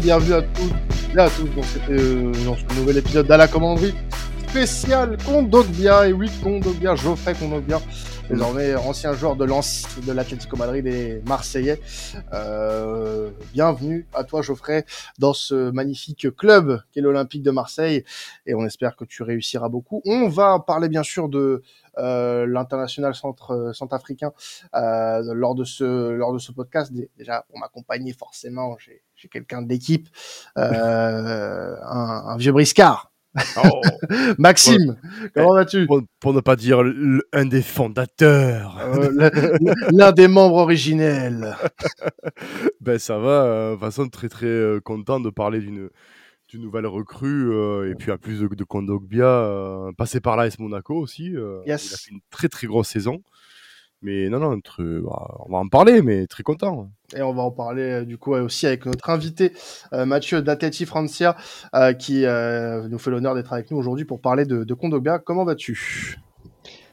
bienvenue à tous et à tous dans, euh, dans ce nouvel épisode d'À la commanderie spécial Kondogbia. Et oui, Kondogbia, Geoffrey Kondogbia, désormais ancien joueur de Lens, de l'Atlético Madrid et Marseillais. Euh, bienvenue à toi Geoffrey dans ce magnifique club qu'est l'Olympique de Marseille et on espère que tu réussiras beaucoup. On va parler bien sûr de l'international centre centrafricain euh, lors de ce lors de ce podcast. Déjà pour m'accompagner forcément, j'ai j'ai quelqu'un d'équipe, euh, un, un vieux briscard. Oh. Maxime, comment vas-tu? pour, pour ne pas dire un des fondateurs. Euh, L'un des membres originels. ben ça va, euh, de toute façon très très euh, content de parler d'une d'une nouvelle recrue euh, et puis à plus de, de Kondogbia, euh, passé par l'AS Monaco aussi. euh, Yes. Il a fait une très très grosse saison. Mais non, non, bah, on va en parler, mais très content. Et on va en parler du coup aussi avec notre invité Mathieu Datetti Francia qui nous fait l'honneur d'être avec nous aujourd'hui pour parler de, de Kondogbia. Comment vas-tu?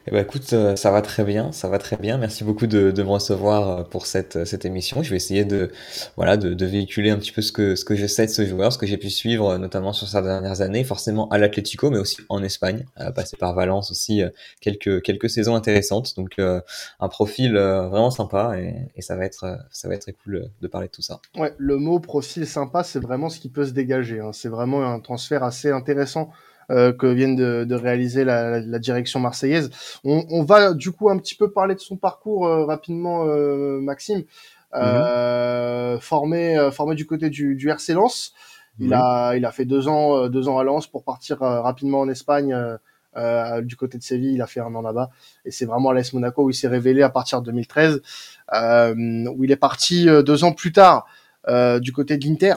Eh ben, écoute, euh, ça va très bien, ça va très bien. Merci beaucoup de, de me recevoir euh, pour cette, euh, cette émission. Je vais essayer de, voilà, de, de véhiculer un petit peu ce que, ce que je sais de ce joueur, ce que j'ai pu suivre, notamment sur ces dernières années, forcément à l'Atlético, mais aussi en Espagne, passé par Valence aussi, quelques, quelques saisons intéressantes. Donc, un profil vraiment sympa et, et ça va être, ça va être cool de parler de tout ça. Ouais, le mot profil sympa, c'est vraiment ce qui peut se dégager. hein. C'est vraiment un transfert assez intéressant euh, que viennent de, de réaliser la, la- la direction marseillaise. On, on va du coup un petit peu parler de son parcours euh, rapidement, euh, Maxime. Euh, formé, euh, formé du côté du, du RC Lens. Il a, il a fait deux ans, euh, deux ans à Lens pour partir rapidement en Espagne. euh, du côté de Séville, il a fait un an là-bas, et c'est vraiment à l'AS Monaco où il s'est révélé à partir de 2013, euh, où il est parti deux ans plus tard euh, du côté de l'Inter,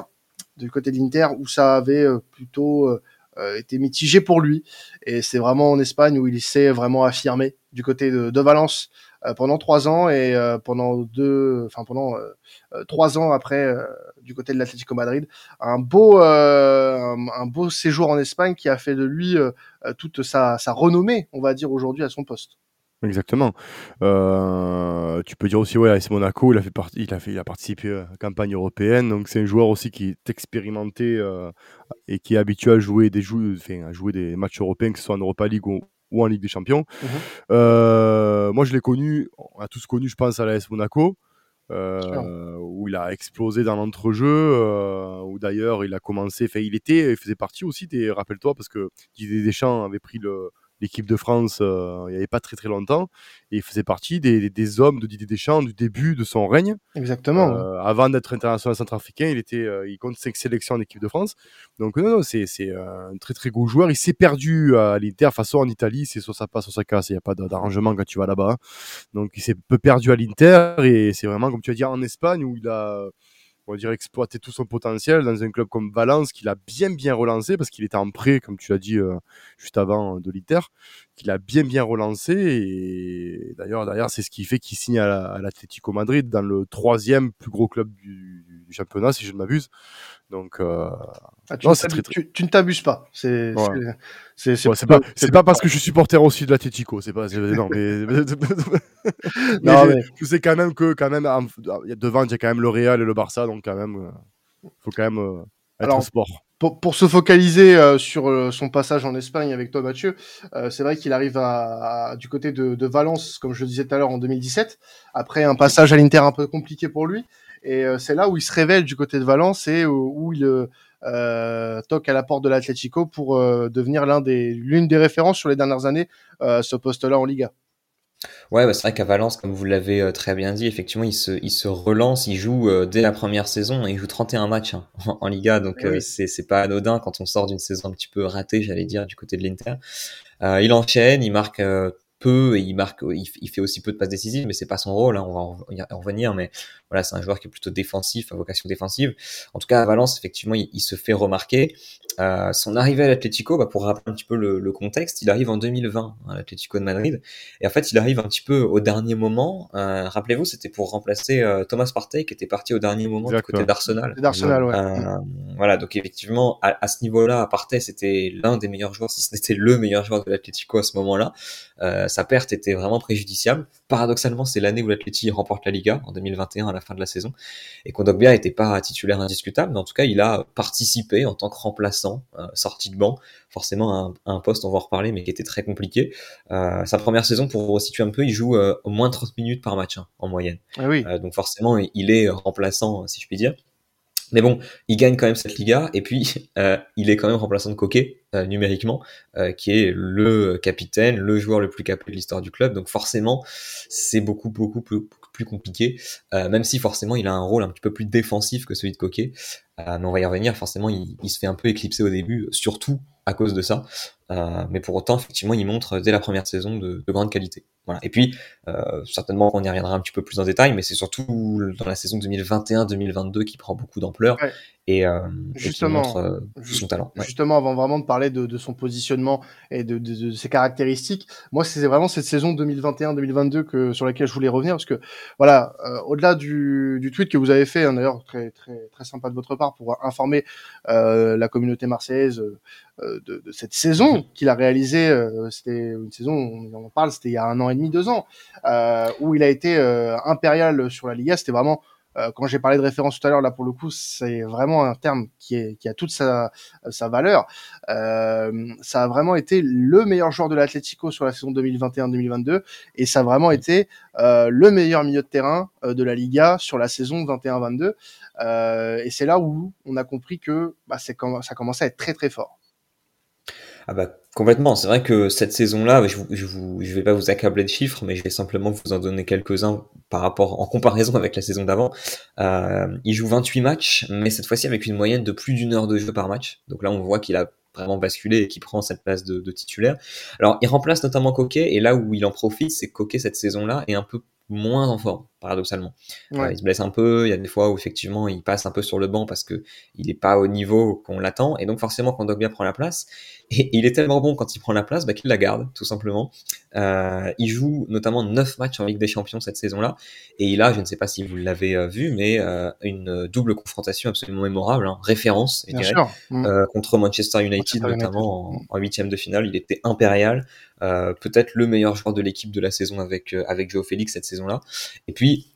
du côté de l'Inter où ça avait euh, plutôt euh, été mitigé pour lui, et c'est vraiment en Espagne où il s'est vraiment affirmé du côté de, de Valence euh, pendant trois ans et euh, pendant deux, enfin pendant trois ans après du côté de l'Atlético Madrid, un beau, un, beau séjour en Espagne qui a fait de lui toute sa, sa renommée, on va dire aujourd'hui à son poste. Exactement. Euh, tu peux dire aussi, ouais, AS Monaco, il a, fait partie, il, a fait, il a participé à la campagne européenne, donc c'est un joueur aussi qui est expérimenté euh, et qui est habitué à jouer des, jou- enfin, à jouer des matchs européens, que ce soit en Europa League ou, ou en Ligue des Champions. Mhm. Euh, moi, je l'ai connu, on a tous connu, je pense, à l'AS Monaco. euh, où il a explosé dans l'entrejeu, euh, où d'ailleurs il a commencé, enfin il était, il faisait partie aussi des, rappelle-toi, parce que Didier Deschamps avait pris le, l'équipe de France euh, il n'y avait pas très très longtemps, et il faisait partie des, des- des hommes de Didier Deschamps du début de son règne. Exactement. Euh, avant d'être international centrafricain, il était, euh, il compte 5 sélections en équipe de France. Donc non, non, c'est c'est un très très gros joueur. Il s'est perdu à l'Inter. De toute façon, en Italie, c'est soit ça passe, soit ça casse. Il n'y a pas d'arrangement quand tu vas là-bas. hein. Donc il s'est peu perdu à l'Inter et c'est vraiment comme tu as dit en Espagne où il a on va dire exploité tout son potentiel dans un club comme Valence qu'il a bien bien relancé parce qu'il était en prêt comme tu l'as dit euh, juste avant euh, de l'Inter qu'il a bien bien relancé et d'ailleurs d'ailleurs c'est ce qui fait qu'il signe à la- à l'Atlético Madrid dans le troisième plus gros club du, du championnat si je ne m'abuse donc euh, Ah, tu, non, ne c'est t'abu- très, très- tu- tu ne t'abuses pas. C'est Ouais. c'est- ouais, pas c'est pas parce que je suis supporter aussi de l'Atlético c'est pas c'est- non mais Non, mais- je sais quand même que quand même en- il y a devant il y a quand même le Real et le Barça donc quand même euh, faut quand même euh, Alors, sport pour, pour se focaliser euh, sur euh, son passage en Espagne avec toi, Mathieu, euh, c'est vrai qu'il arrive à, à- du côté de, de Valence, comme je le disais tout à l'heure, en 2017, après un passage à l'Inter un peu compliqué pour lui. Et euh, c'est là où il se révèle du côté de Valence et où, où il euh, euh, toque à la porte de l'Atlético pour euh, devenir l'un des l'une des références sur les dernières années euh, à ce poste-là en Liga. Ouais, bah, c'est vrai qu'à Valence, comme vous l'avez euh, très bien dit, effectivement, il se, il se relance, il joue euh, dès la première saison et il joue 31 matchs hein, en, en Liga, donc Eh euh, oui. c'est c'est pas anodin quand on sort d'une saison un petit peu ratée, j'allais dire, du côté de l'Inter. Euh, il enchaîne, il marque euh, peu et il marque, il, fait aussi peu de passes décisives, mais c'est pas son rôle, hein, on va en revenir, mais voilà, c'est un joueur qui est plutôt défensif, à vocation défensive. En tout cas, à Valence, effectivement, il, il se fait remarquer. Euh, son arrivée à l'Atlético, bah, pour rappeler un petit peu le, le contexte, il arrive en 2020 hein, à l'Atlético de Madrid. Et en fait, il arrive un petit peu au dernier moment. Euh, Rappelez-vous, c'était pour remplacer euh, Thomas Partey qui était parti au dernier moment du côté d'Arsenal. D'Arsenal, ouais. Euh, voilà, donc effectivement, à, à ce niveau-là, Partey, c'était l'un des meilleurs joueurs, si ce n'était le meilleur joueur de l'Atlético à ce moment-là. Euh, sa perte était vraiment préjudiciable. Paradoxalement, c'est l'année où l'Atleti remporte la Liga en 2021 à la fin de la saison et Kondogbia n'était pas titulaire indiscutable, mais en tout cas, il a participé en tant que remplaçant, sorti de banc, forcément un, un poste, on va en reparler, mais qui était très compliqué. sa première saison, pour vous situer un peu, il joue au moins 30 minutes par match hein, en moyenne. Ah oui. donc forcément, il est remplaçant, si je puis dire. Mais bon, il gagne quand même cette Liga et puis euh, il est quand même remplaçant de Coquet euh, numériquement, euh, qui est le capitaine, le joueur le plus capé de l'histoire du club. Donc forcément, c'est beaucoup beaucoup plus, plus compliqué, même si forcément il a un rôle un petit peu plus défensif que celui de Coquet. mais on va y revenir. Forcément, il, il, se fait un peu éclipser au début, surtout à cause de ça. mais pour autant, effectivement, il montre dès la première saison de, de grande qualité. Voilà. Et puis, euh, certainement qu'on y reviendra un petit peu plus en détail, mais c'est surtout dans la saison 2021-2022 qui prend beaucoup d'ampleur. Ouais et, euh, justement, montre euh, son talent. Ouais. Justement, avant vraiment de parler de, de son positionnement et de, ses caractéristiques, moi c'est vraiment cette saison 2021-2022 que sur laquelle je voulais revenir parce que voilà, euh, au-delà du, du tweet que vous avez fait, hein, d'ailleurs très très très sympa de votre part pour informer euh, la communauté marseillaise euh, de, de, cette saison mm-hmm. qu'il a réalisée, euh, c'était une saison, on en parle, c'était il y a un an et demi, deux ans, où il a été impérial sur la Liga, c'était vraiment euh, quand j'ai parlé de référence tout à l'heure, là pour le coup, c'est vraiment un terme qui, est, qui a toute sa, sa valeur. Euh, ça a vraiment été le meilleur joueur de l'Atlético sur la saison 2021-2022 et ça a vraiment été euh, le meilleur milieu de terrain euh, de la Liga sur la saison 21-22. Euh, et c'est là où on a compris que bah, ça commençait à être très très fort. Ah bah complètement. C'est vrai que cette saison-là, je, je, je vais pas vous accabler de chiffres, mais je vais simplement vous en donner quelques-uns par rapport en comparaison avec la saison d'avant. Euh, il joue 28 matchs, mais cette fois-ci avec une moyenne de plus d'une heure de jeu par match. Donc là, on voit qu'il a vraiment basculé et qui prend cette place de, de, titulaire. Alors, il remplace notamment Coquet, et là où il en profite, c'est que Coquet cette saison-là est un peu moins en forme, paradoxalement. Ouais. Euh, il se blesse un peu, il y a des fois où effectivement il passe un peu sur le banc parce que il n'est pas au niveau qu'on l'attend, et donc forcément quand Dogbia prend la place, et il est tellement bon quand il prend la place bah, qu'il la garde, tout simplement. Euh, il joue notamment 9 matchs en Ligue des Champions cette saison-là, et il a, je ne sais pas si vous l'avez euh, vu, mais euh, une double confrontation absolument mémorable, hein, référence, je dirais, mmh. contre Manchester United, Manchester notamment United. en huitième de finale. Il était impérial, peut-être le meilleur joueur de l'équipe de la saison avec avec Joe Félix cette saison-là. Et puis,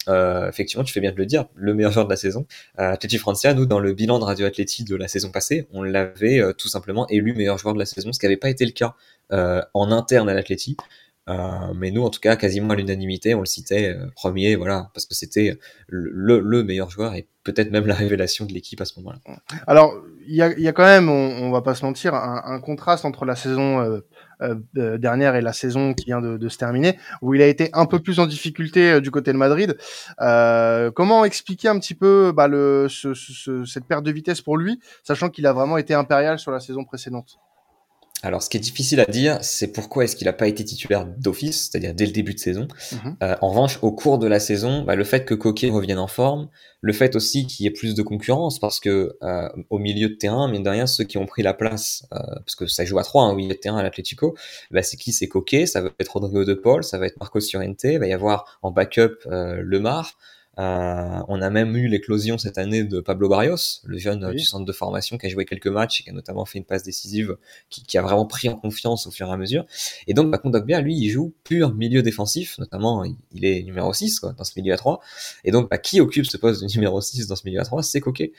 effectivement, tu fais bien de le dire, le meilleur joueur de la saison, euh, Francia, nous dans le bilan de Radio Atleti de la saison passée, on l'avait tout simplement élu meilleur joueur de la saison, ce qui n'avait pas été le cas euh, en interne à l'Atleti. Euh, mais nous, en tout cas, quasiment à l'unanimité, on le citait euh, premier, voilà, parce que c'était le, le, meilleur joueur et peut-être même la révélation de l'équipe à ce moment-là. Alors, il y a, quand même, on, on, va pas se mentir, un, contraste entre la saison euh, euh, dernière et la saison qui vient de, se terminer, où il a été un peu plus en difficulté du côté de Madrid. comment expliquer un petit peu bah, cette perte de vitesse pour lui, sachant qu'il a vraiment été impérial sur la saison précédente? Alors, ce qui est difficile à dire, c'est pourquoi est-ce qu'il n'a pas été titulaire d'office, c'est-à-dire dès le début de saison. -hmm. euh, en revanche, au cours de la saison, bah, le fait que Coquet revienne en forme, le fait aussi qu'il y ait plus de concurrence, parce que euh, au milieu de terrain, mine de rien, ceux qui ont pris la place, euh, parce que ça joue à trois, hein, au milieu de terrain à l'Atlético, bah, c'est qui? C'est Coquet, ça va être Rodrigo de Paul, ça va être Marcos Llorente, il va y avoir en backup euh, Lemar, euh, on a même eu l'éclosion cette année de Pablo Barrios, le jeune oui. du centre de formation qui a joué quelques matchs et qui a notamment fait une passe décisive, qui, qui a vraiment pris en confiance au fur et à mesure. Et donc, bah, Kondogbia, lui, il joue pur milieu défensif, notamment, il est numéro 6 quoi, dans ce milieu à 3. Et donc, bah, qui occupe ce poste de numéro 6 dans ce milieu à 3 C'est Coquet.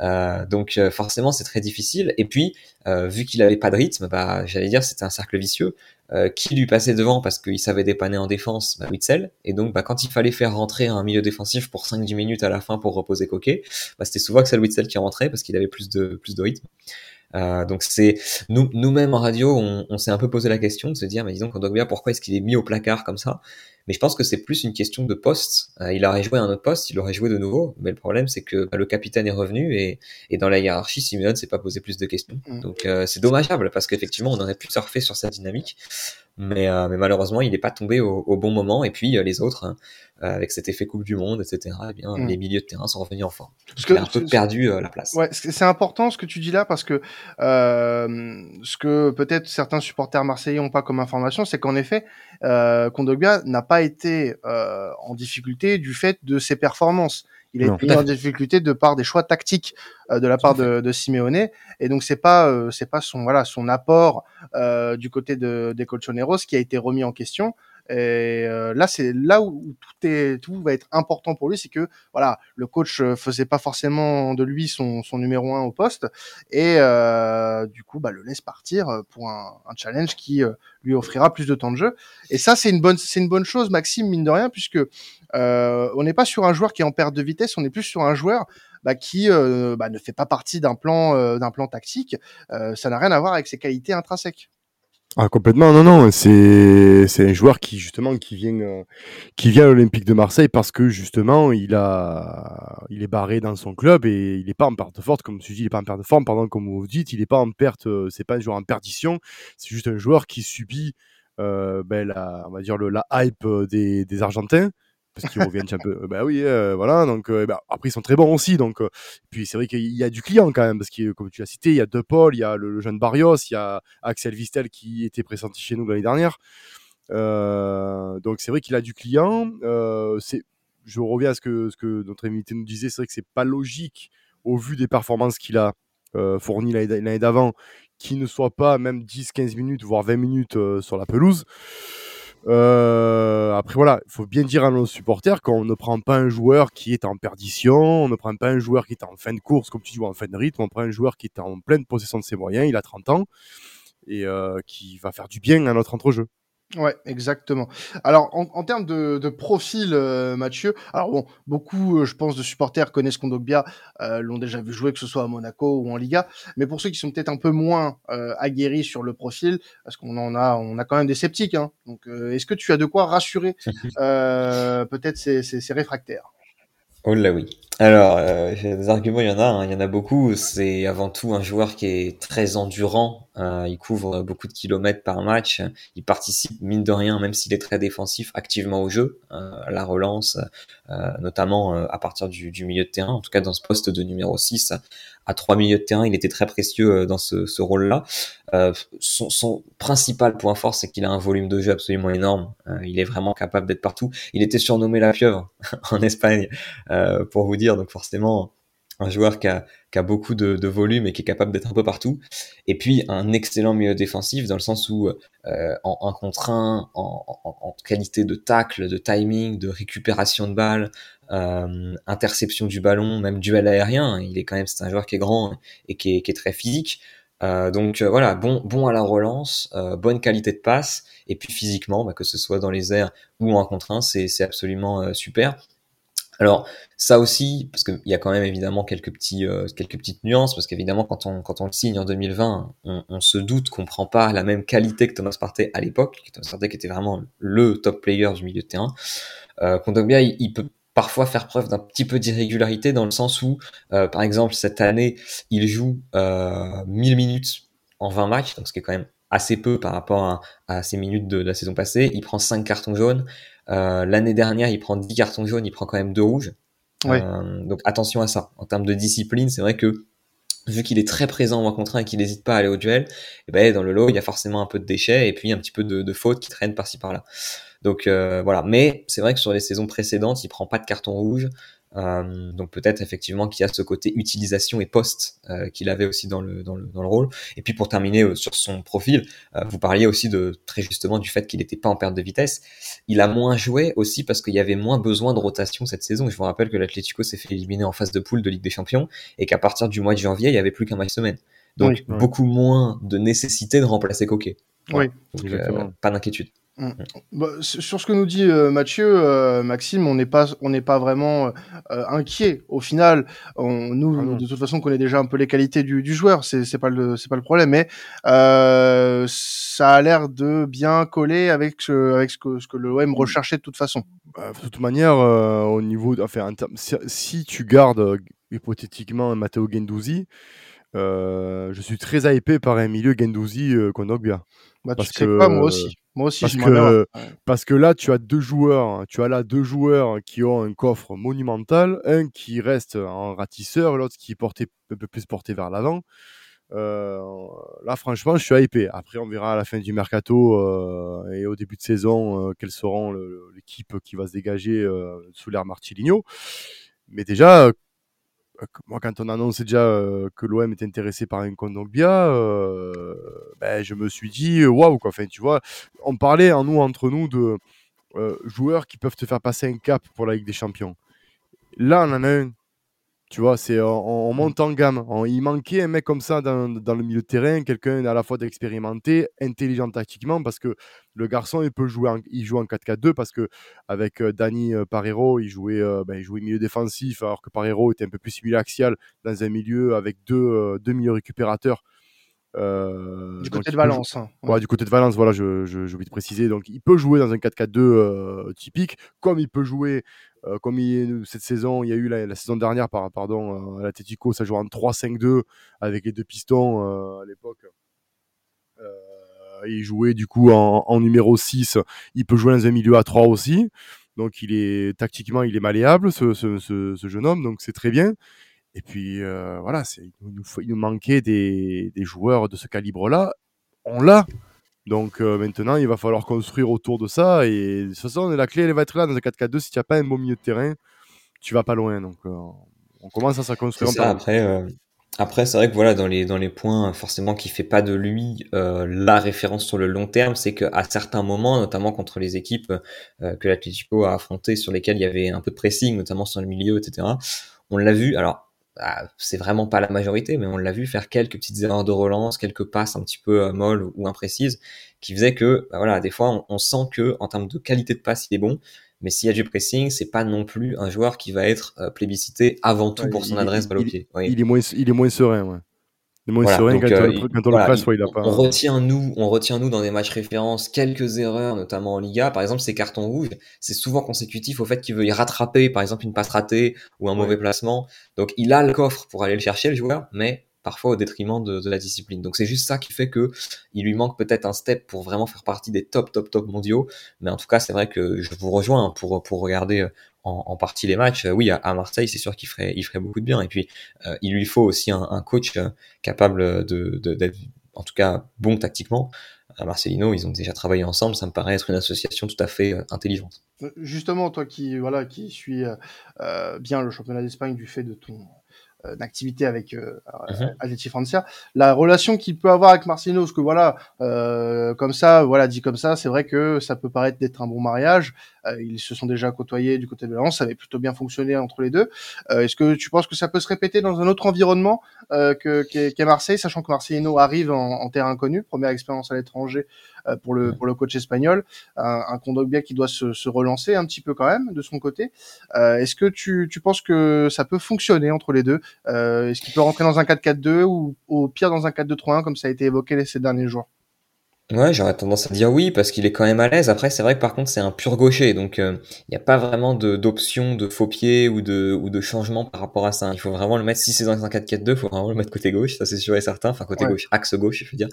Euh, donc, euh, forcément, c'est très difficile. Et puis, euh, vu qu'il avait pas de rythme, bah, j'allais dire, c'était un cercle vicieux. Euh, qui lui passait devant parce qu'il savait dépanner en défense bah, Witzel. Et donc, bah, quand il fallait faire rentrer un milieu défensif pour 5-10 minutes à la fin pour reposer Coquet, bah, c'était souvent que c'est Witzel qui rentrait parce qu'il avait plus de, plus de rythme. Euh, donc c'est nous nous-mêmes en radio, on, on s'est un peu posé la question de se dire, mais disons bien pourquoi est-ce qu'il est mis au placard comme ça? Mais je pense que c'est plus une question de poste. Euh, il aurait joué à un autre poste, il aurait joué de nouveau. Mais le problème, c'est que bah, le capitaine est revenu et, et dans la hiérarchie, Simeone s'est pas posé plus de questions. Mm. Donc euh, c'est dommageable parce qu'effectivement, on aurait pu surfer sur cette dynamique. Mais, euh, mais malheureusement, il n'est pas tombé au, au, bon moment. Et puis euh, les autres, hein, avec cet effet Coupe du Monde, etc., eh bien, mm. les milieux de terrain sont revenus en forme. Parce que, il a un peu perdu la place. Ouais, c'est important ce que tu dis là parce que ce que peut-être certains supporters marseillais ont pas comme information, c'est qu'en effet, Kondogbia n'a pas été euh, en difficulté du fait de ses performances. Il a été mis en difficulté de par des choix tactiques de la part de, de Simeone. Et donc c'est pas c'est pas son voilà son apport du côté de des Colchoneros qui a été remis en question. Et euh, là, c'est là où tout est, tout va être important pour lui, c'est que voilà, le coach euh, faisait pas forcément de lui son, son numéro un au poste, et euh, du coup, bah, le laisse partir pour un, un challenge qui euh, lui offrira plus de temps de jeu. Et ça, c'est une bonne, c'est une bonne chose, Maxime, mine de rien, puisque euh, on n'est pas sur un joueur qui est en perte de vitesse, on est plus sur un joueur bah, qui bah, ne fait pas partie d'un plan, d'un plan tactique. ça n'a rien à voir avec ses qualités intrinsèques. Ah complètement. Non non c'est un joueur qui justement qui vient euh, qui vient à l'Olympique de Marseille parce que justement il a il est barré dans son club et il est pas en perte de forme comme tu dis il est pas en perte de forme comme vous dites il est pas en perte euh, c'est pas un joueur en perdition. C'est juste un joueur qui subit euh, ben la on va dire la hype des des Argentins parce reviennent un peu. Bah oui, euh, voilà. Donc euh, bah, après ils sont très bons aussi. Donc euh, puis c'est vrai qu'il y a du client quand même parce que comme tu l'as cité, il y a De Paul, il y a le, jeune Barrios, il y a Axel Vistel qui était pressenti chez nous l'année dernière. donc c'est vrai qu'il a du client. je reviens à ce que ce que notre invité nous disait, c'est vrai que c'est pas logique au vu des performances qu'il a fournies l'année d'avant, qu'il ne soit pas même 10-15 minutes voire 20 minutes sur la pelouse. Euh, après voilà, il faut bien dire à nos supporters qu'on ne prend pas un joueur qui est en perdition, on ne prend pas un joueur qui est en fin de course, comme tu dis, en fin de rythme, on prend un joueur qui est en pleine possession de ses moyens, il a 30 ans, et euh, qui va faire du bien à notre entrejeu. Ouais, exactement. Alors, en, en termes de, de profil, euh, Mathieu, alors bon, beaucoup, euh, je pense, de supporters connaissent Kondogbia, euh, l'ont déjà vu jouer, que ce soit à Monaco ou en Liga. Mais pour ceux qui sont peut-être un peu moins euh, aguerris sur le profil, parce qu'on en a, on a quand même des sceptiques. Hein, donc, est-ce que tu as de quoi rassurer peut-être ces, ces, ces réfractaires? Oh là oui. Alors, euh, des arguments, il y en a, hein, il y en a beaucoup. C'est avant tout un joueur qui est très endurant. Euh, il couvre beaucoup de kilomètres par match. Il participe, mine de rien, même s'il est très défensif, activement au jeu, euh, la relance, euh, notamment à partir du, milieu de terrain. En tout cas, dans ce poste de numéro 6, à trois milieux de terrain, il était très précieux dans ce, rôle-là. Son, son, principal point fort, c'est qu'il a un volume de jeu absolument énorme. Il est vraiment capable d'être partout. Il était surnommé la pieuvre en Espagne, pour vous dire. Donc forcément, un joueur qui a, qui a beaucoup de, volume et qui est capable d'être un peu partout. Et puis un excellent milieu défensif dans le sens où euh, en un contre un, en, en, en, qualité de tacle, de timing, de récupération de balles, euh, interception du ballon, même duel aérien. Il est quand même, c'est un joueur qui est grand et qui est, qui est très physique. Euh, donc voilà, bon, bon à la relance, bonne qualité de passe, et puis physiquement, bah, que ce soit dans les airs ou en contre 1, c'est absolument super. Alors ça aussi, parce qu'il y a quand même évidemment euh, quelques petites nuances, parce qu'évidemment quand on le signe en 2020, on, se doute qu'on prend pas la même qualité que Thomas Partey à l'époque. Thomas Partey qui était vraiment le top player du milieu de terrain. Euh, Kondogbia, il, il peut parfois faire preuve d'un petit peu d'irrégularité dans le sens où, euh, par exemple, cette année, il joue euh, 1000 minutes en 20 matchs, donc ce qui est quand même assez peu par rapport à, à ses minutes de, de, la saison passée. Il prend 5 cartons jaunes. Euh, L'année dernière, il prend 10 cartons jaunes, il prend quand même 2 rouges. Euh, donc attention à ça. En termes de discipline, c'est vrai que vu qu'il est très présent en contre 1 et qu'il n'hésite pas à aller au duel, eh ben dans le lot, il y a forcément un peu de déchets et puis un petit peu de, de fautes qui traînent par-ci par-là. Donc euh, voilà, mais c'est vrai que sur les saisons précédentes, il prend pas de carton rouge. Euh, donc peut-être effectivement qu'il y a ce côté utilisation et poste euh, qu'il avait aussi dans le, dans le, dans le rôle. Et puis pour terminer euh, sur son profil, vous parliez aussi de très justement du fait qu'il n'était pas en perte de vitesse. Il a moins joué aussi parce qu'il y avait moins besoin de rotation cette saison. Je vous rappelle que l'Atlético s'est fait éliminer en phase de poule de Ligue des Champions et qu'à partir du mois de janvier, il y avait plus qu'un match semaine. Donc oui, beaucoup moins de nécessité de remplacer Coquet. Oui, donc, pas d'inquiétude. Mmh. Bah, sur ce que nous dit euh, Mathieu, euh, Maxime, on n'est pas, on n'est pas vraiment euh, inquiet. Au final, on, nous, ah de toute façon, on connaît déjà un peu les qualités du, du joueur. C'est, c'est pas le, c'est pas le problème, mais euh, ça a l'air de bien coller avec ce, avec ce que, ce que l'OM recherchait de toute façon. Bah, de toute manière, au niveau, enfin, si, si, tu gardes hypothétiquement Matteo Gendouzi, je suis très hypé par un milieu Gendouzi Kondogbia. Bah, parce tu sais que, quoi, moi aussi. Moi aussi, parce je que, ouais. parce que là, tu as deux joueurs, tu as là deux joueurs qui ont un coffre monumental, un qui reste en ratisseur, l'autre qui est porté, un peu plus porté vers l'avant. Euh, là, franchement, je suis hypé. Après, on verra à la fin du mercato euh, et au début de saison euh, quelles seront l'équipe qui va se dégager sous l'air Martiligno. Mais déjà, euh, moi, quand on a annoncé déjà euh, que l'OM était intéressé par un Kondogbia, euh, ben, je me suis dit, waouh, quoi. Enfin, tu vois, on parlait en nous, entre nous, de euh, joueurs qui peuvent te faire passer un cap pour la Ligue des Champions. Là, on en a un. Tu vois, c'est on, monte en gamme. il manquait un mec comme ça dans, dans le milieu de terrain, quelqu'un à la fois d'expérimenté, intelligent tactiquement, parce que le garçon, il peut jouer, en, il joue en 4-4-2 parce que avec euh, Dani euh, Parero, il jouait, euh, ben, il jouait milieu défensif, alors que Parero était un peu plus milieu axial dans un milieu avec deux, deux milieux récupérateurs. Euh, du côté de Valence. Hein, ouais. du côté de Valence, voilà, je, je, je, vais te préciser. Donc, il peut jouer dans un 4-4-2 euh, typique, comme il peut jouer, euh, comme il, cette saison, il y a eu la, la saison dernière, par, pardon, à l'Atletico, ça joue en 3-5-2 avec les deux pistons à l'époque. il jouait du coup en, en, numéro 6. Il peut jouer dans un milieu à 3 aussi. Donc, il est tactiquement, il est malléable, ce, ce, ce, ce jeune homme, donc c'est très bien. Et puis euh, voilà, il nous, il nous manquait des, des, joueurs de ce calibre-là. On l'a. Donc euh, maintenant, il va falloir construire autour de ça. Et de toute façon, la clé, elle va être là dans un 4-4-2. Si tu n'as pas un bon milieu de terrain, tu vas pas loin. Donc euh, on commence à s'en construire. Ça, après, après c'est vrai que voilà, dans les, dans les points forcément qui fait pas de lui la référence sur le long terme, c'est qu'à certains moments, notamment contre les équipes que l'Atlético a affrontées, sur lesquelles il y avait un peu de pressing, notamment sur le milieu, etc. On l'a vu. Alors c'est vraiment pas la majorité, mais on l'a vu faire quelques petites erreurs de relance, quelques passes un petit peu euh, molles ou imprécises, qui faisaient que, bah, voilà, des fois, on, sent que en termes de qualité de passe, il est bon, mais s'il y a du pressing, c'est pas non plus un joueur qui va être euh, plébiscité avant tout pour son adresse balle au pied. Il est moins, il est moins serein, ouais. On, retient nous, on retient nous dans des matchs références quelques erreurs, notamment en Liga. Par exemple, ces cartons rouges, c'est souvent consécutif au fait qu'il veut y rattraper, par exemple, une passe ratée ou un mauvais placement. Donc, il a le coffre pour aller le chercher, le joueur, mais parfois au détriment de, la discipline. Donc c'est juste ça qui fait que il lui manque peut-être un step pour vraiment faire partie des top top top mondiaux. Mais en tout cas, c'est vrai que je vous rejoins pour pour regarder en, partie les matchs. Oui, à, Marseille, c'est sûr qu'il ferait il ferait beaucoup de bien. Et puis euh, il lui faut aussi un, coach euh, capable de d'être en tout cas bon tactiquement. À Marcelino, ils ont déjà travaillé ensemble. Ça me paraît être une association tout à fait euh, intelligente. Justement, toi qui voilà qui suis bien le championnat d'Espagne du fait de ton euh, d'activité avec euh, uh La relation qu'il peut avoir avec Marcelino, parce que voilà, euh, comme ça, voilà, dit comme ça, c'est vrai que ça peut paraître d'être un bon mariage. Euh, ils se sont déjà côtoyés du côté de Valence, ça avait plutôt bien fonctionné entre les deux. Est-ce que tu penses que ça peut se répéter dans un autre environnement que qu'est Marseille, sachant que Marcelino arrive en, en terre inconnue, première expérience à l'étranger euh, pour le pour le coach espagnol, un, un Kondogbia qui doit se, se, relancer un petit peu quand même de son côté. Euh, est-ce que tu, tu penses que ça peut fonctionner entre les deux? Euh, Est-ce qu'il peut rentrer dans un 4-4-2 ou au pire dans un 4-2-3-1 comme ça a été évoqué ces derniers jours? Ouais, j'aurais tendance à dire oui parce qu'il est quand même à l'aise. Après, c'est vrai que par contre, c'est un pur gaucher, donc il n'y a pas vraiment d'option de, faux pied ou de, ou de changement par rapport à ça. Il faut vraiment le mettre, si c'est dans un 4-4-2, il faut vraiment le mettre côté gauche, ça c'est sûr et certain, enfin côté gauche, axe gauche, je veux dire.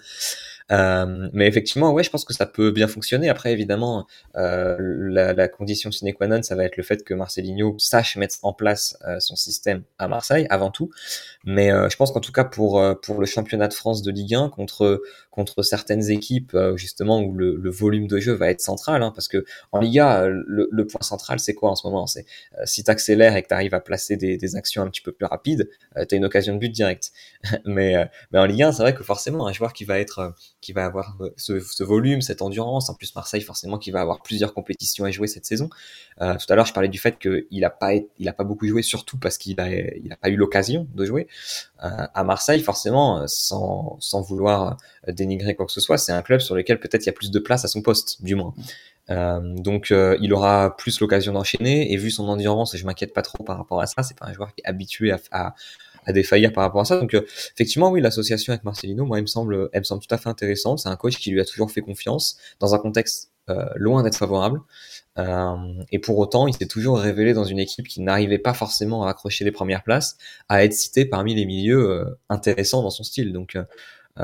Euh, mais effectivement, ouais, je pense que ça peut bien fonctionner. Après, évidemment, euh, la, la, condition sine qua non, ça va être le fait que Marcelinho sache mettre en place euh, son système à Marseille, avant tout. Mais euh, je pense qu'en tout cas, pour, euh, pour le championnat de France de Ligue 1, contre, contre certaines équipes, justement, où le, le, volume de jeu va être central, hein, parce que en Liga, le, le point central, c'est quoi en ce moment? C'est si tu accélères et que tu arrives à placer des, des, actions un petit peu plus rapides, tu as une occasion de but direct. mais, mais en Ligue 1, c'est vrai que forcément, un joueur qui va être qui va avoir euh, ce, volume, cette endurance. En plus, Marseille, forcément, qui va avoir plusieurs compétitions à jouer cette saison. Euh, tout à l'heure, je parlais du fait qu'il a pas, il a pas beaucoup joué, surtout parce qu'il a, il a pas eu l'occasion de jouer. Euh, à Marseille, forcément, sans, sans vouloir dénigrer quoi que ce soit, c'est un club sur lequel peut-être il y a plus de place à son poste, du moins. Donc il aura plus l'occasion d'enchaîner et vu son endurance, je m'inquiète pas trop par rapport à ça. C'est pas un joueur qui est habitué à, à défaillir par rapport à ça. Donc euh, effectivement, oui, l'association avec Marcelino, moi, elle me semble, elle me semble tout à fait intéressante. C'est un coach qui lui a toujours fait confiance dans un contexte euh, loin d'être favorable. Euh, et pour autant, il s'est toujours révélé dans une équipe qui n'arrivait pas forcément à accrocher les premières places, à être cité parmi les milieux intéressants dans son style. Donc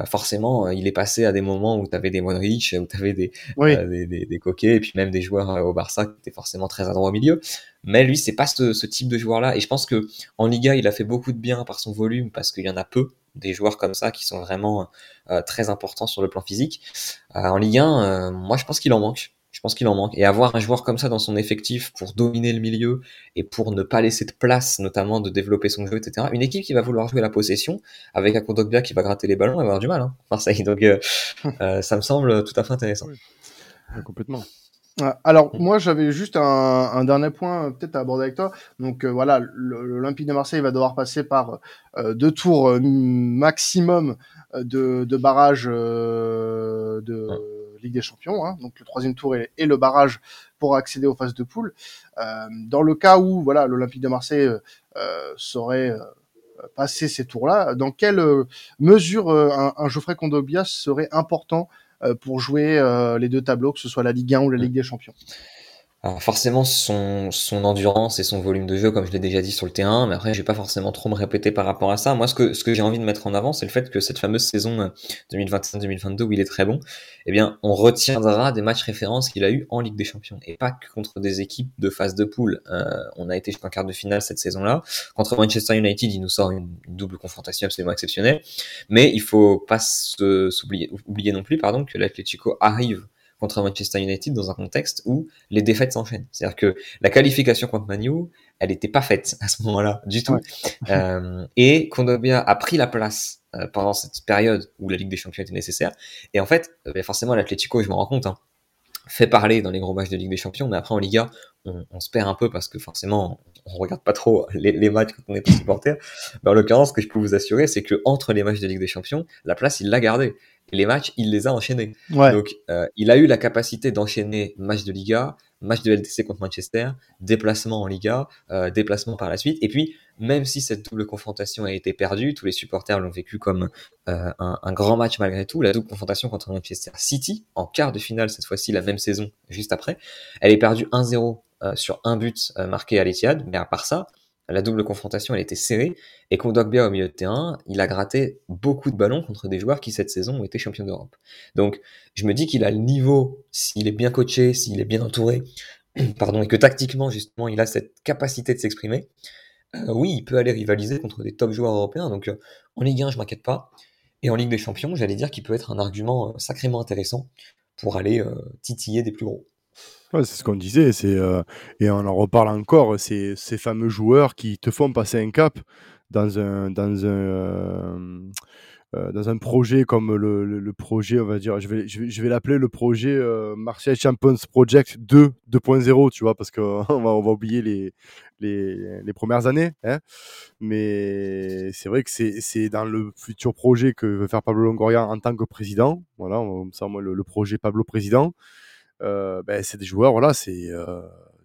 forcément, il est passé à des moments où tu avais des Modric, où tu avais des, des, des, des, coquets, et puis même des joueurs au Barça qui étaient forcément très adroits au milieu. Mais lui, c'est pas ce, ce, type de joueur-là. Et je pense que en Liga, il a fait beaucoup de bien par son volume, parce qu'il y en a peu des joueurs comme ça qui sont vraiment euh, très importants sur le plan physique. Euh, en Ligue 1, euh, moi, je pense qu'il en manque. Je pense qu'il en manque. Et avoir un joueur comme ça dans son effectif pour dominer le milieu et pour ne pas laisser de place, notamment de développer son jeu, etc. Une équipe qui va vouloir jouer la possession avec un Kondogbia qui va gratter les ballons, va avoir du mal. Hein, Marseille. Donc euh, euh, ça me semble tout à fait intéressant. complètement. Alors moi j'avais juste un, un, dernier point peut-être à aborder avec toi. Donc voilà, l'Olympique de Marseille va devoir passer par deux tours maximum de, de barrage de Ligue des Champions, hein, donc le troisième tour et, le barrage pour accéder aux phases de poule. Euh, dans le cas où voilà l'Olympique de Marseille euh, euh saurait euh, passer ces tours-là, dans quelle mesure un, un Geoffrey Kondogbia serait important pour jouer les deux tableaux, que ce soit la Ligue 1 ou la Ligue des Champions? Alors forcément son, son endurance et son volume de jeu, comme je l'ai déjà dit sur le terrain, mais après je vais pas forcément trop me répéter par rapport à ça. Moi ce que, ce que j'ai envie de mettre en avant, c'est le fait que cette fameuse saison 2021-2022 où il est très bon, eh bien on retiendra des matchs références qu'il a eu en Ligue des Champions et pas que contre des équipes de phase de poule. Euh, on a été jusqu'en quart de finale cette saison-là. Contre Manchester United, il nous sort une, double confrontation absolument exceptionnelle, mais il faut pas s'oublier oublier non plus pardon que l'Atlético arrive contre Manchester United dans un contexte où les défaites s'enchaînent. C'est-à-dire que la qualification contre Manu, elle n'était pas faite à ce moment-là du tout. Euh, et Kondogbia a pris la place euh, pendant cette période où la Ligue des Champions était nécessaire. Et en fait, euh, ben forcément, l'Atlético, je me rends compte, hein, fait parler dans les gros matchs de Ligue des Champions, mais après en Liga, on, on se perd un peu parce que forcément, on regarde pas trop les, les matchs quand on est pas supporter. Mais en l'occurrence, ce que je peux vous assurer, c'est que entre les matchs de Ligue des Champions, la place, il l'a gardée les matchs, il les a enchaînés. Donc, euh, il a eu la capacité d'enchaîner match de Liga, match de LDC contre Manchester, déplacement en Liga, euh, déplacement par la suite. Et puis, même si cette double confrontation a été perdue, tous les supporters l'ont vécu comme euh, un, grand match malgré tout. La double confrontation contre Manchester City, en quart de finale cette fois-ci, la même saison, juste après, elle est perdue 1-0 sur un but marqué à l'Etihad. Mais à part ça, la double confrontation, elle était serrée. Et Kondogbia au milieu de terrain, il a gratté beaucoup de ballons contre des joueurs qui cette saison ont été champions d'Europe. Donc, je me dis qu'il a le niveau, s'il est bien coaché, s'il est bien entouré, pardon, et que tactiquement, justement, il a cette capacité de s'exprimer. Euh, oui, il peut aller rivaliser contre des top joueurs européens. Donc, euh, en Ligue 1, je m'inquiète pas. Et en Ligue des Champions, j'allais dire qu'il peut être un argument euh, sacrément intéressant pour aller titiller des plus gros c'est ce qu'on disait, euh, et on en reparle encore, ces fameux joueurs qui te font passer un cap dans un euh, euh, projet comme le, projet, on va dire, je vais, l'appeler le projet Marseille Champions Project 2 2.0, tu vois, parce qu'on va, oublier les, premières années, hein mais c'est vrai que c'est dans le futur projet que veut faire Pablo Longoria en tant que président, voilà, ça moi le projet Pablo président. Euh, ben, c'est des joueurs, voilà, c'est euh,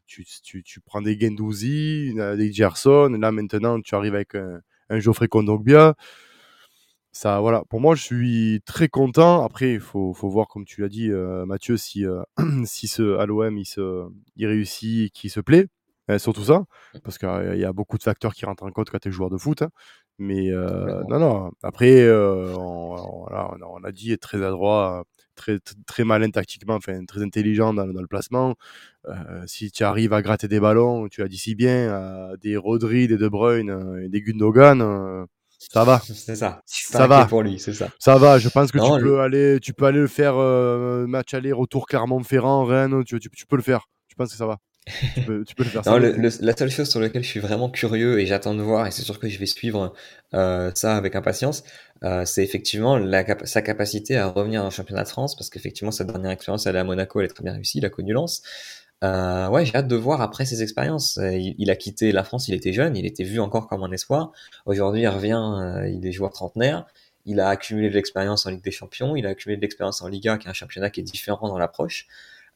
tu, tu, tu, prends des Gendouzi, des Gerson, là maintenant tu arrives avec un, un Geoffrey Kondogbia. Ça, voilà, pour moi je suis très content. Après, il faut, faut voir, comme tu l'as dit, euh, Mathieu, si, si ce, l'OM il, se, il réussit, qu'il se plaît. surtout ça, parce qu'il y a beaucoup de facteurs qui rentrent en compte quand tu es joueur de foot. Hein. Mais non, non. Après, on, on, a dit être très adroit très, très malin tactiquement, enfin très intelligent dans, le placement. Euh, si tu arrives à gratter des ballons, tu as dit si bien, des Rodri, des De Bruyne, euh, des Gundogan, euh, ça va. C'est ça. Ça va pour lui, c'est ça. Ça va. Je pense que tu peux aller, tu peux aller le faire match aller retour Clermont-Ferrand, Rennes, tu, tu, peux le faire. Je pense que ça va? Tu, peux, le faire. non, la seule chose sur laquelle je suis vraiment curieux et j'attends de voir, et c'est sûr que je vais suivre ça avec impatience, euh, c'est effectivement la sa capacité à revenir en championnat de France, parce qu'effectivement, sa dernière expérience, elle est à Monaco, elle est très bien réussie, il a connu Lens. Euh, ouais, j'ai hâte de voir après ses expériences. Euh, il, a quitté la France, il était jeune, il était vu encore comme un espoir. Aujourd'hui, il revient, euh, il est joueur trentenaire. Il a accumulé de l'expérience en Ligue des Champions, il a accumulé de l'expérience en Liga, qui est un championnat qui est différent dans l'approche.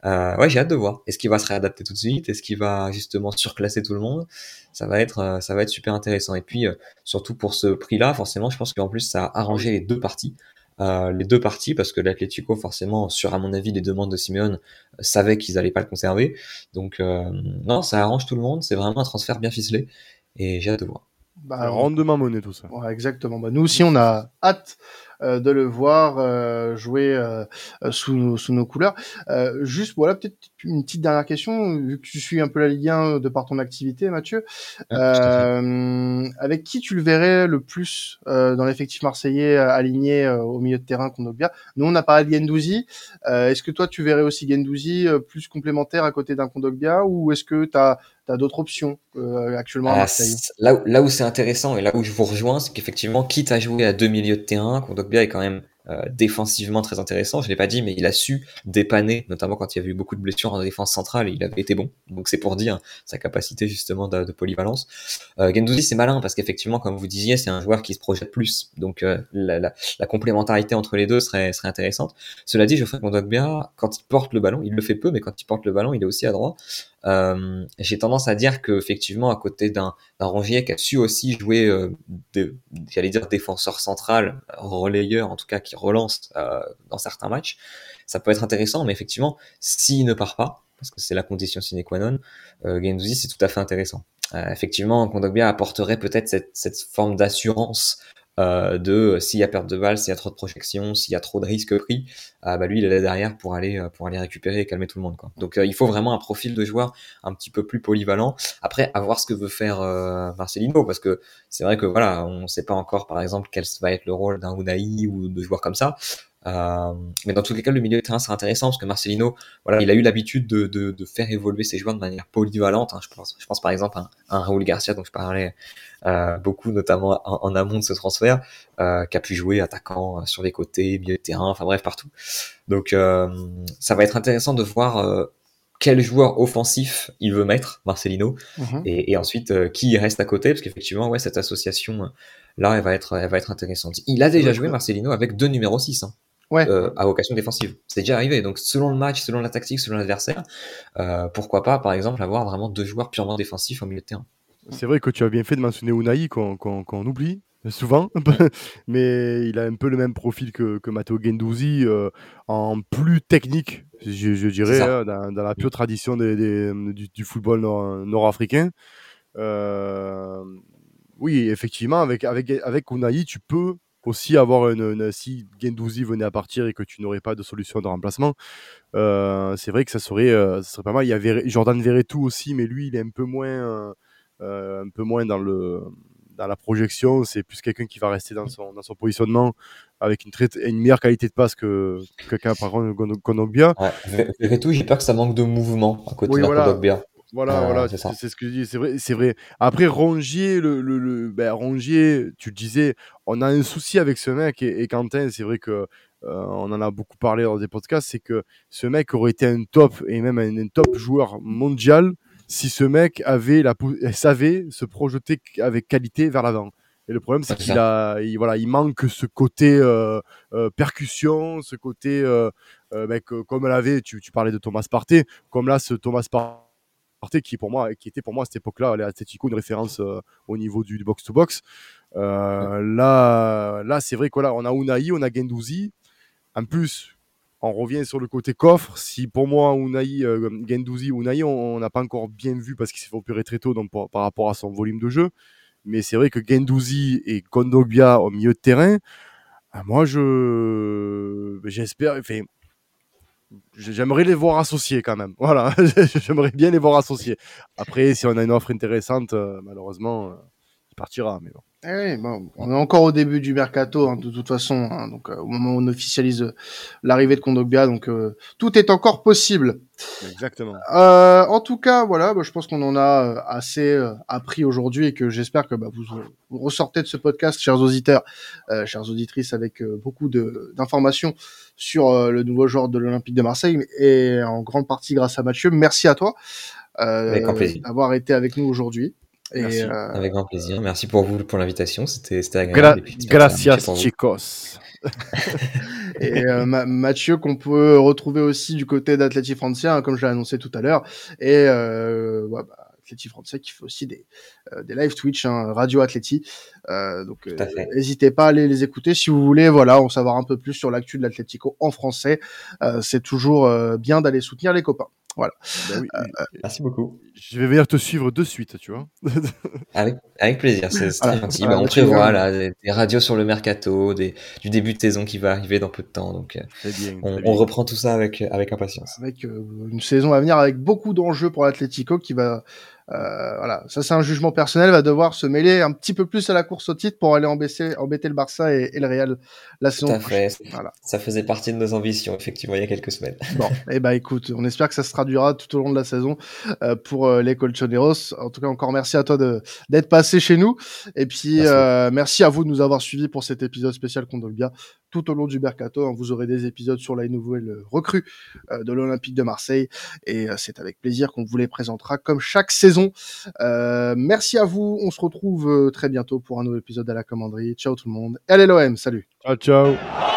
Euh, ouais, j'ai hâte de voir. Est-ce qu'il va se réadapter tout de suite? Est-ce qu'il va justement surclasser tout le monde? Ça va être, euh, ça va être super intéressant. Et puis, euh, surtout pour ce prix-là, forcément, je pense qu'en plus, ça a arrangé les deux parties. Euh, les deux parties, parce que l'Atlético, forcément, sur à mon avis les demandes de Simeone, savait qu'ils allaient pas le conserver. Donc, non, ça arrange tout le monde. C'est vraiment un transfert bien ficelé. Et j'ai hâte de voir. Bah, rendement monnaie tout ça. Ouais, exactement. Bah, nous aussi, on a hâte euh, de le voir euh, jouer euh, sous, nos, sous nos couleurs. juste, voilà, peut-être une petite dernière question, vu que tu suis un peu la Ligue 1 de par ton activité, Mathieu. Ah, avec qui tu le verrais le plus dans l'effectif marseillais aligné au milieu de terrain bien Nous, on a parlé de Gendouzi. est-ce que toi, tu verrais aussi Gendouzi plus complémentaire à côté d'un Kondogbia ou est-ce que tu as tu as d'autres options euh, actuellement à ah, Marseille? Là, là où c'est intéressant et là où je vous rejoins, c'est qu'effectivement, quitte à jouer à deux milieux de terrain, Kondogbia est quand même euh, défensivement très intéressant. Je l'ai pas dit, mais il a su dépanner, notamment quand il y avait eu beaucoup de blessures en défense centrale, et il avait été bon. Donc c'est pour dire sa capacité justement de, polyvalence. Euh, Gendouzi c'est malin parce qu'effectivement, comme vous disiez, c'est un joueur qui se projette plus. Donc euh, la, complémentarité entre les deux serait, serait intéressante. Cela dit, Geoffrey Kondogbia, quand il porte le ballon, il le fait peu, mais quand il porte le ballon, il est aussi à droit. Euh, j'ai tendance à dire que effectivement à côté d'un Rongier qui a su aussi jouer euh, j'allais dire défenseur central relayeur en tout cas qui relance euh, dans certains matchs. Ça peut être intéressant mais effectivement s'il ne part pas parce que c'est la condition sine qua non euh, c'est tout à fait intéressant. Euh, effectivement Kondogbia apporterait peut-être cette forme d'assurance euh, de s'il y a perte de balle, s'il y a trop de projection, s'il y a trop de risques pris, euh, bah lui il est derrière pour aller euh, pour aller récupérer et calmer tout le monde quoi. Donc il faut vraiment un profil de joueur un petit peu plus polyvalent. Après à voir ce que veut faire Marcelino parce que c'est vrai que voilà on ne sait pas encore par exemple quel va être le rôle d'un Unai ou de joueurs comme ça. Euh, mais dans tous les cas, le milieu de terrain sera intéressant parce que Marcelino, voilà, il a eu l'habitude de, de, de, faire évoluer ses joueurs de manière polyvalente. Hein. Je, pense, je pense par exemple à un, Raoul Garcia dont je parlais euh, beaucoup, notamment en, amont de ce transfert, euh, qui a pu jouer attaquant euh, sur les côtés, milieu de terrain, enfin bref partout. Donc euh, ça va être intéressant de voir euh, quel joueur offensif il veut mettre, Marcelino, mhm. et, et, ensuite qui reste à côté, parce qu'effectivement, ouais, cette association là, elle va être, elle va être intéressante. Il a déjà joué Marcelino avec deux numéros 6. Hein ouais. euh, à vocation défensive. C'est déjà arrivé. Donc selon le match, selon la tactique, selon l'adversaire, euh, pourquoi pas, par exemple, avoir vraiment deux joueurs purement défensifs au milieu de terrain. C'est vrai que tu as bien fait de mentionner Unai qu'on oublie souvent, mais il a un peu le même profil que, que Matteo Gendouzi euh, en plus technique, je, je dirais, hein, dans, dans, la pure tradition des, des, du, du, football nord-africain. Nord euh, oui, effectivement, avec, avec, avec Unai, tu peux aussi avoir une, si Gendouzi venait à partir et que tu n'aurais pas de solution de remplacement, euh, c'est vrai que ça serait, euh, ça serait pas mal. Il y avait Jordan Verretou aussi, mais lui, il est un peu moins, euh, un peu moins dans le dans la projection. C'est plus quelqu'un qui va rester dans son, dans son positionnement avec une, très, une meilleure qualité de passe que, quelqu'un par contre Kondogbia. Ouais, Verretou, j'ai peur que ça manque de mouvement à côté de voilà. Voilà, voilà, c'est ce que je dis. C'est vrai, c'est vrai. Après, Rongier, le, le, le ben, Rongier, tu le disais, on a un souci avec ce mec et, Quentin, c'est vrai que euh, on en a beaucoup parlé dans des podcasts, c'est que ce mec aurait été un top et même un, top joueur mondial si ce mec avait la savait se projeter avec qualité vers l'avant. Et le problème, c'est qu'il a, il, voilà, il manque ce côté euh, euh, percussion, ce côté, euh, mec, comme l'avait, tu, tu parlais de Thomas Partey, comme là, ce Thomas Partey qui pour moi, qui était pour moi à cette époque-là, l'Atletico, une référence euh, au niveau du box-to-box. Euh, là, là c'est vrai qu'on on a Unai, on a Gendouzi. En plus, on revient sur le côté coffre. Si pour moi, Unai, euh, Gendouzi, Unai, on n'a pas encore bien vu parce qu'il s'est fait opérer très tôt donc, par rapport à son volume de jeu. Mais c'est vrai que Gendouzi et Kondogbia au milieu de terrain, moi, je j'espère. Enfin, j'aimerais les voir associés quand même. Voilà, j'aimerais bien les voir associés. Après, si on a une offre intéressante, euh, malheureusement, euh, il partira. Mais bon. Eh bon, on est encore au début du mercato, hein, de toute façon. Hein, donc, euh, au moment où on officialise l'arrivée de Kondogbia, donc tout est encore possible. Exactement. Euh, en tout cas, voilà, bah, je pense qu'on en a assez appris aujourd'hui et que j'espère que bah, vous, vous, ressortez de ce podcast, chers auditeurs, chères auditrices, avec beaucoup d'informations sur euh, le nouveau joueur de l'Olympique de Marseille et en grande partie grâce à Mathieu. Merci à toi euh, d'avoir été avec nous aujourd'hui. Et, euh, Avec grand plaisir. Merci pour vous pour l'invitation. C'était agréable. gracias, chicos. et euh, Mathieu qu'on peut retrouver aussi du côté d'Atleti Francia, hein, comme je l'ai annoncé tout à l'heure. Et euh, ouais, bah, Atleti Français qui fait aussi des, euh, des live Twitch, hein, Radio Atleti. Euh, donc euh, n'hésitez pas à aller les écouter si vous voulez voilà, en savoir un peu plus sur l'actu de l'Atlético en français. c'est toujours bien d'aller soutenir les copains. Voilà. Bah merci beaucoup. Je vais venir te suivre de suite, tu vois. avec, avec plaisir, c'est très gentil. Bah, on prévoit là, des, radios sur le mercato, des, du début de saison qui va arriver dans peu de temps. Donc, bien, on, on, reprend tout ça avec, avec impatience. Avec une saison à venir avec beaucoup d'enjeux pour l'Atlético qui va Euh, voilà, ça c'est un jugement personnel, va devoir se mêler un petit peu plus à la course au titre pour aller embêter, embêter le Barça et, et le Real la Tout saison prochaine. Voilà. Ça faisait partie de nos ambitions, effectivement, il y a quelques semaines. Bon, et eh ben écoute, on espère que ça se traduira tout au long de la saison euh, pour euh, les Colchoneros. En tout cas, encore merci à toi de d'être passé chez nous. Et puis Merci. euh, merci à vous de nous avoir suivis pour cet épisode spécial Kondogbia. Tout au long du mercato, hein, vous aurez des épisodes sur la nouvelle recrue euh, de l'Olympique de Marseille. Et euh, c'est avec plaisir qu'on vous les présentera comme chaque saison. Euh, merci à vous. On se retrouve euh, très bientôt pour un nouvel épisode à la commanderie. Ciao tout le monde. Allez l'OM, salut. Ciao, ciao.